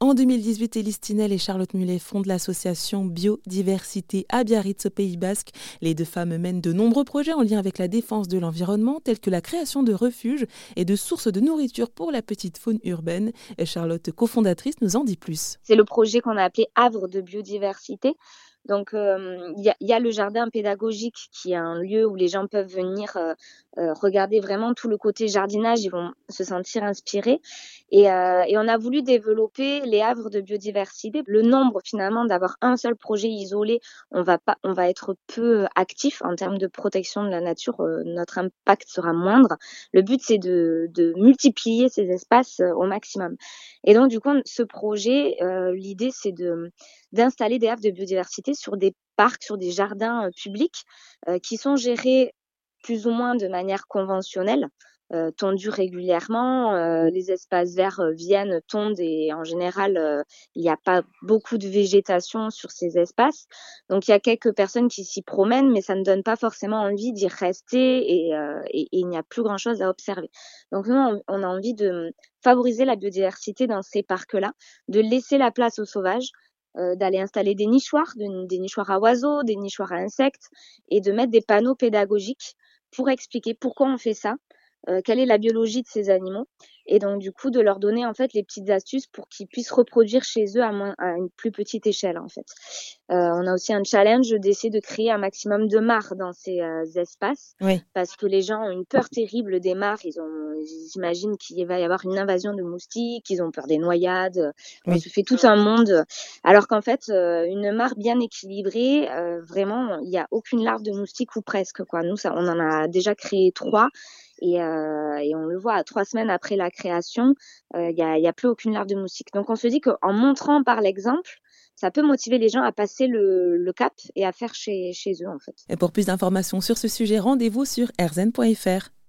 En 2018, Élise Tinel et Charlotte Mulet fondent l'association Biodiversité à Biarritz au Pays Basque. Les deux femmes mènent de nombreux projets en lien avec la défense de l'environnement, tels que la création de refuges et de sources de nourriture pour la petite faune urbaine. Et Charlotte, cofondatrice, nous en dit plus. C'est le projet qu'on a appelé Havre de biodiversité. Donc, il y, a le jardin pédagogique qui est un lieu où les gens peuvent venir regarder vraiment tout le côté jardinage. Ils vont se sentir inspirés. Et, et, on a voulu développer les havres de biodiversité. Le nombre finalement d'avoir un seul projet isolé, on va pas, on va être peu actif en termes de protection de la nature. notre impact sera moindre. Le but c'est de, de, multiplier ces espaces au maximum. Et donc du coup, ce projet, l'idée c'est de d'installer des havres de biodiversité sur des parcs, sur des jardins euh, publics euh, qui sont gérés plus ou moins de manière conventionnelle, euh, tondus régulièrement. les espaces verts viennent, tondent et en général, il n'y a pas beaucoup de végétation sur ces espaces. Donc il y a quelques personnes qui s'y promènent, mais ça ne donne pas forcément envie d'y rester et, il n'y a plus grand-chose à observer. Donc nous, on, on, a envie de favoriser la biodiversité dans ces parcs-là, de laisser la place aux sauvages, euh, d'aller installer des nichoirs, des nichoirs à oiseaux, des nichoirs à insectes, et de mettre des panneaux pédagogiques pour expliquer pourquoi on fait ça, euh, quelle est la biologie de ces animaux. Et donc du coup de leur donner en fait les petites astuces pour qu'ils puissent reproduire chez eux à, moins, à une plus petite échelle en fait. Euh, on a aussi un challenge d'essayer de créer un maximum de mares dans ces euh, espaces parce que les gens ont une peur terrible des mares, ils ont ils imaginent qu'il va y avoir une invasion de moustiques, ils ont peur des noyades, on se fait tout un monde. Alors qu'en fait une mare bien équilibrée vraiment il n'y a aucune larve de moustique ou presque quoi. Nous ça on en a déjà créé trois et, euh, et, on le voit, trois semaines après la création, euh, il n'y a, a, plus aucune larve de moustique. Donc on se dit qu'en montrant par l'exemple, ça peut motiver les gens à passer le, le cap et à faire chez, chez eux en fait. Et pour plus d'informations sur ce sujet, rendez-vous sur rzn.fr.